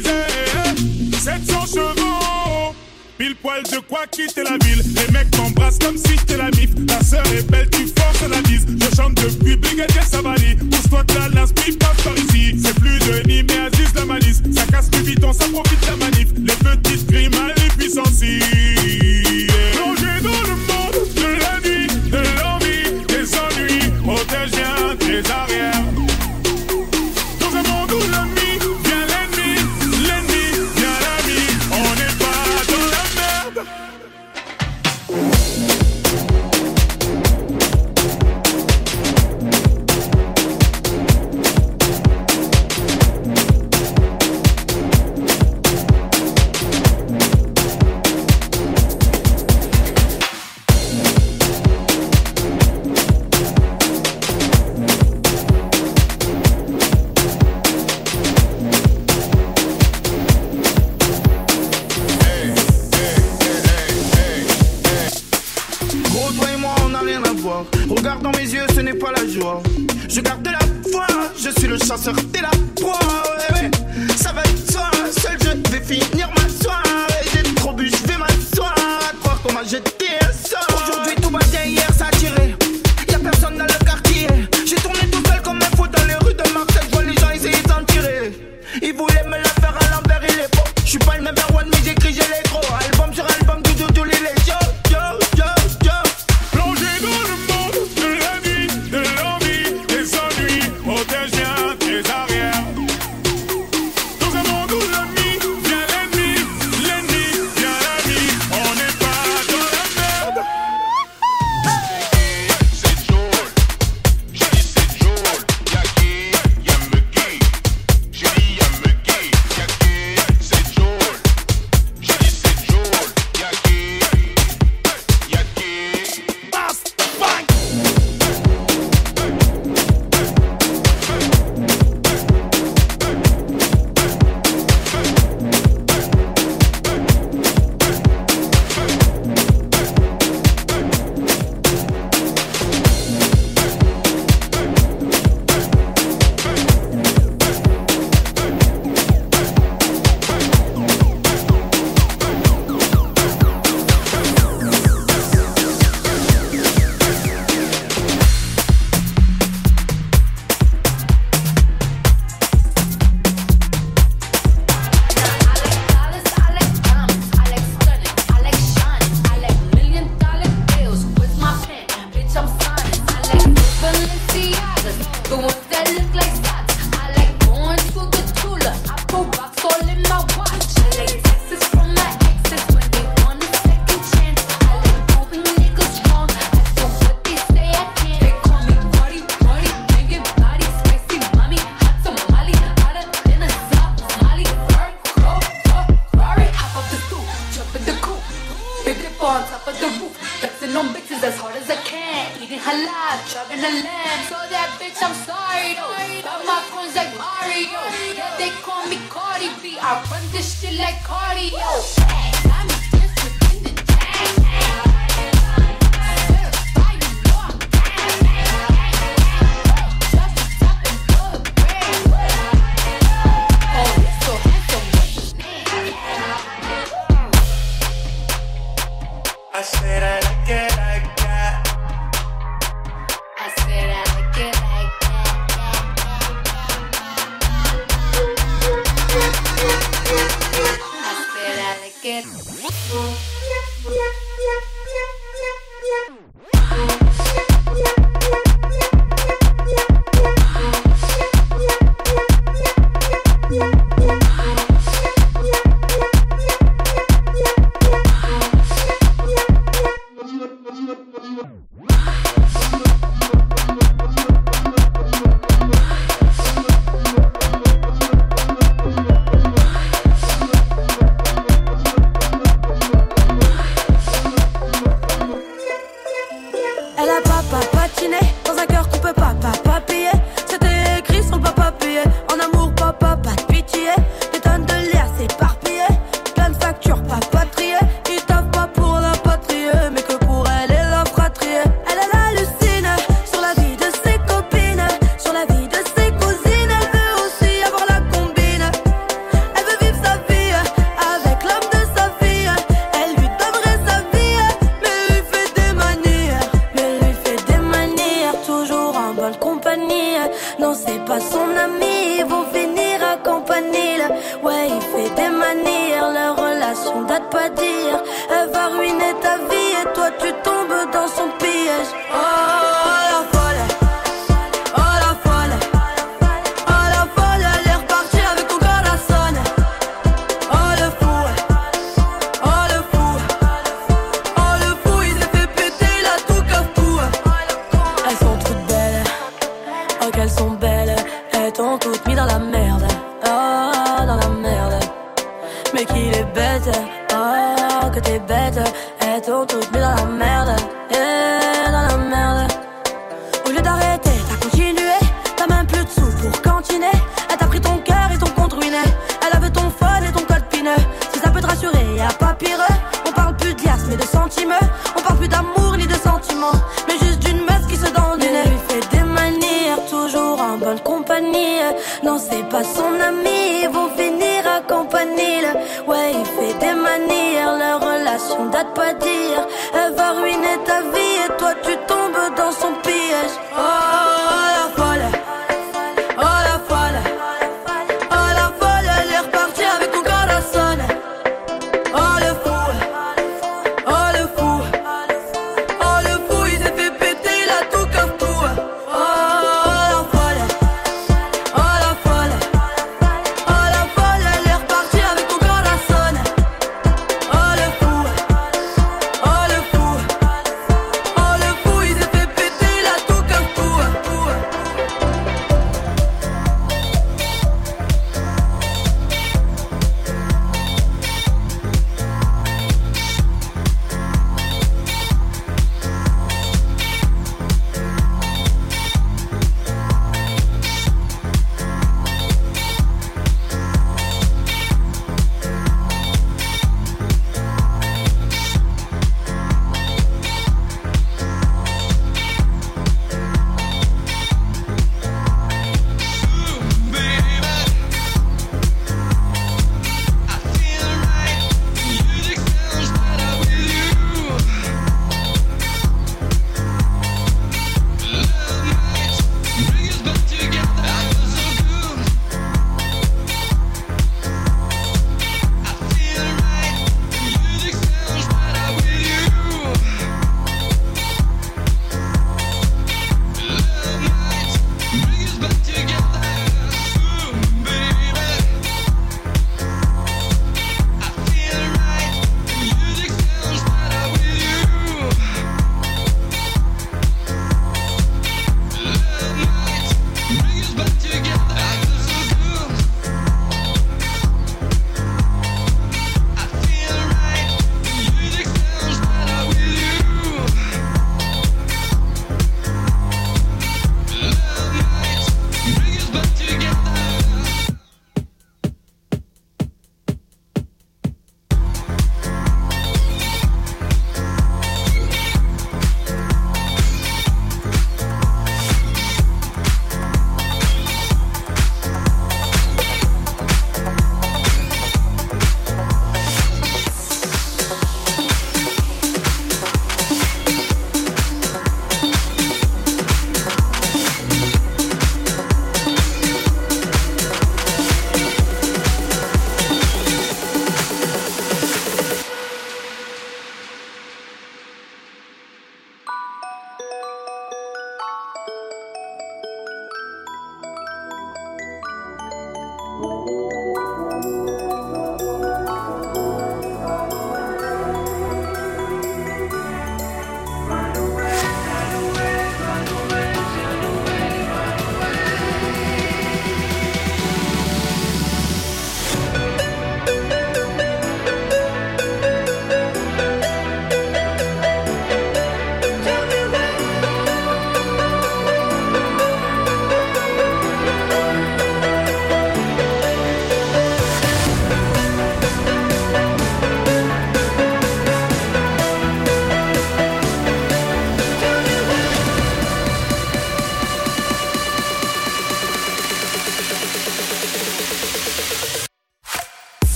disais 700 chevaux Pile poil de quoi quitter la ville. Les mecs t'embrassent comme si t'es la mif. Ta sœur est belle, tu forces la mise Je chante depuis Brigadier Savali Pousse-toi de la lance, passe par ici. C'est plus de ni mais Aziz la malice. Ça casse plus vite, on s'aprofite la manif. Les petites grimaces, les puissances Plongé dans le monde de la nuit, de l'envie, des ennuis. Protège bien tes arrières.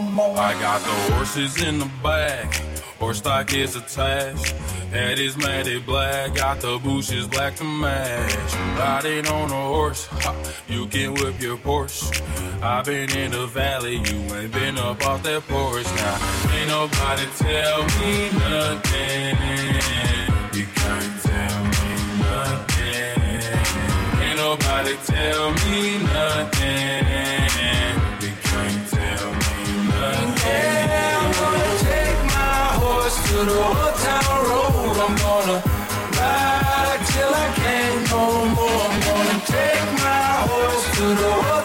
More. I got the horses in the back, horse stock is attached. Head is matted black, got the bushes black to match. Riding on a horse, ha, you can whip your Porsche. I've been in the valley, you ain't been up off that porch. Now, ain't nobody tell me nothing. You can't tell me nothing. Ain't nobody tell me nothing. You can't to take my horse to the old town road. I'm gonna ride till I can't no more. I'm gonna take my horse to the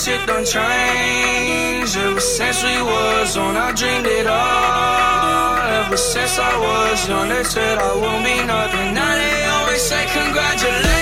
shit done changed ever since we was on. I dreamed it all ever since I was young. They said I won't be nothing. Now they always say congratulations.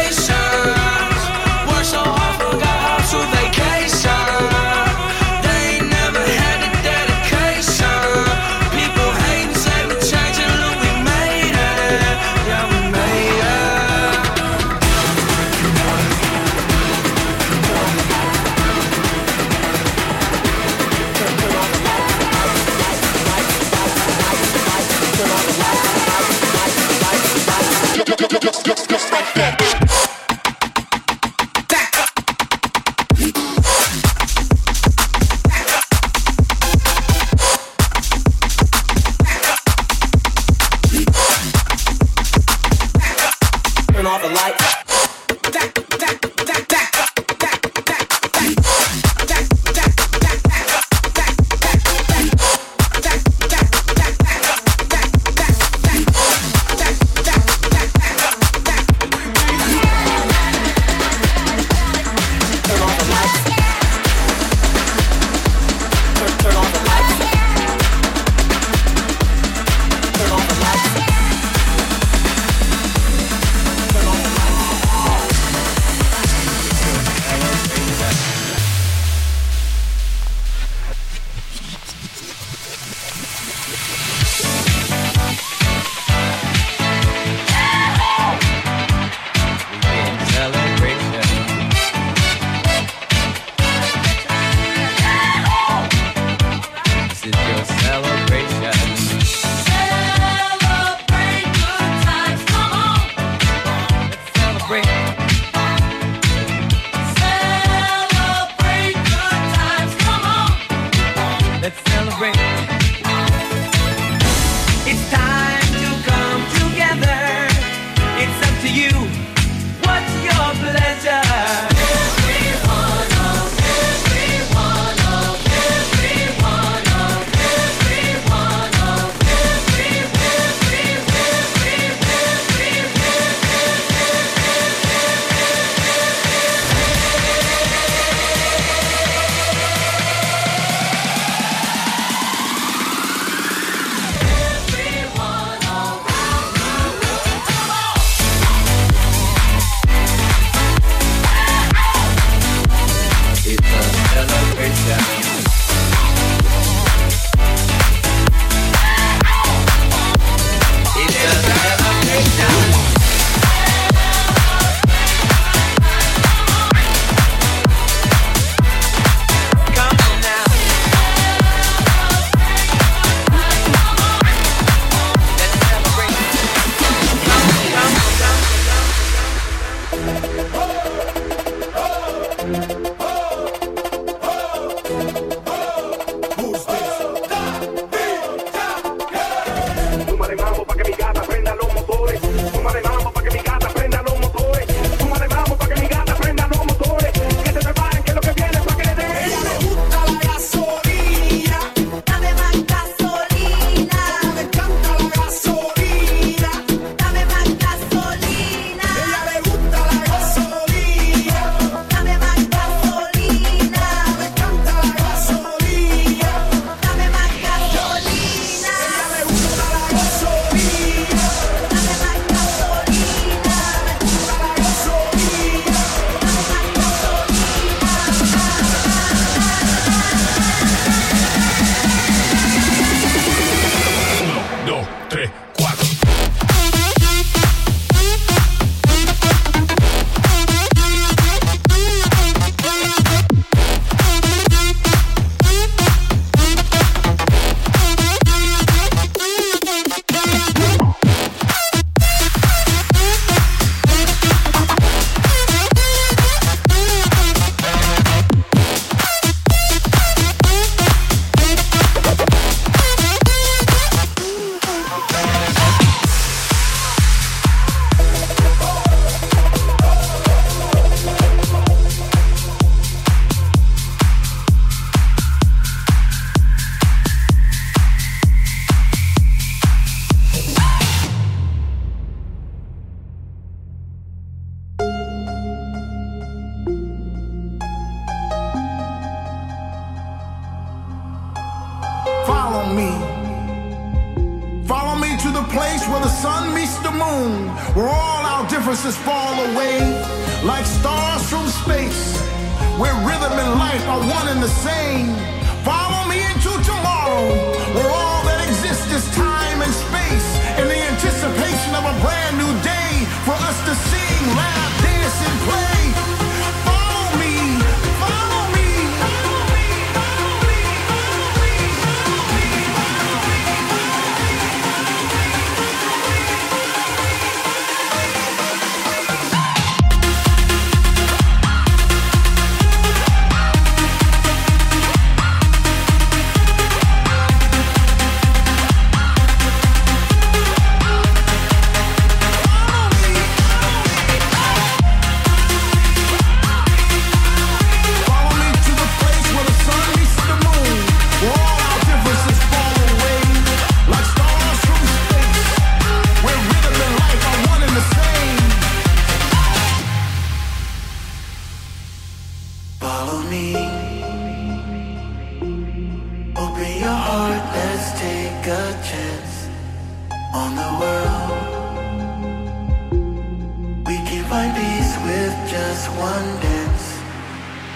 Find peace with just one dance.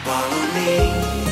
Follow me.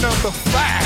number five.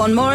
One more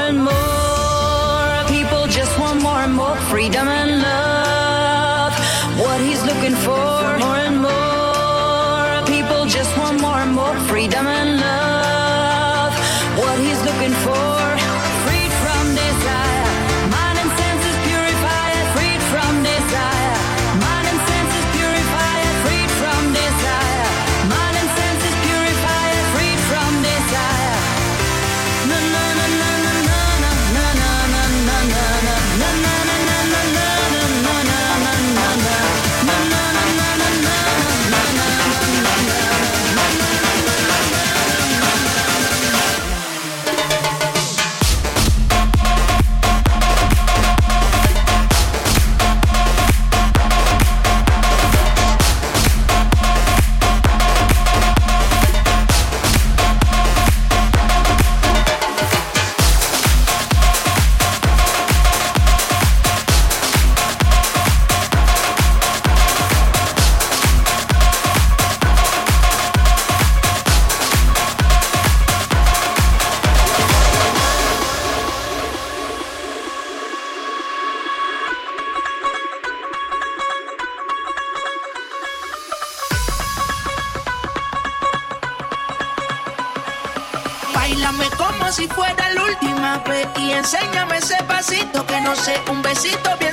no sé, un besito bien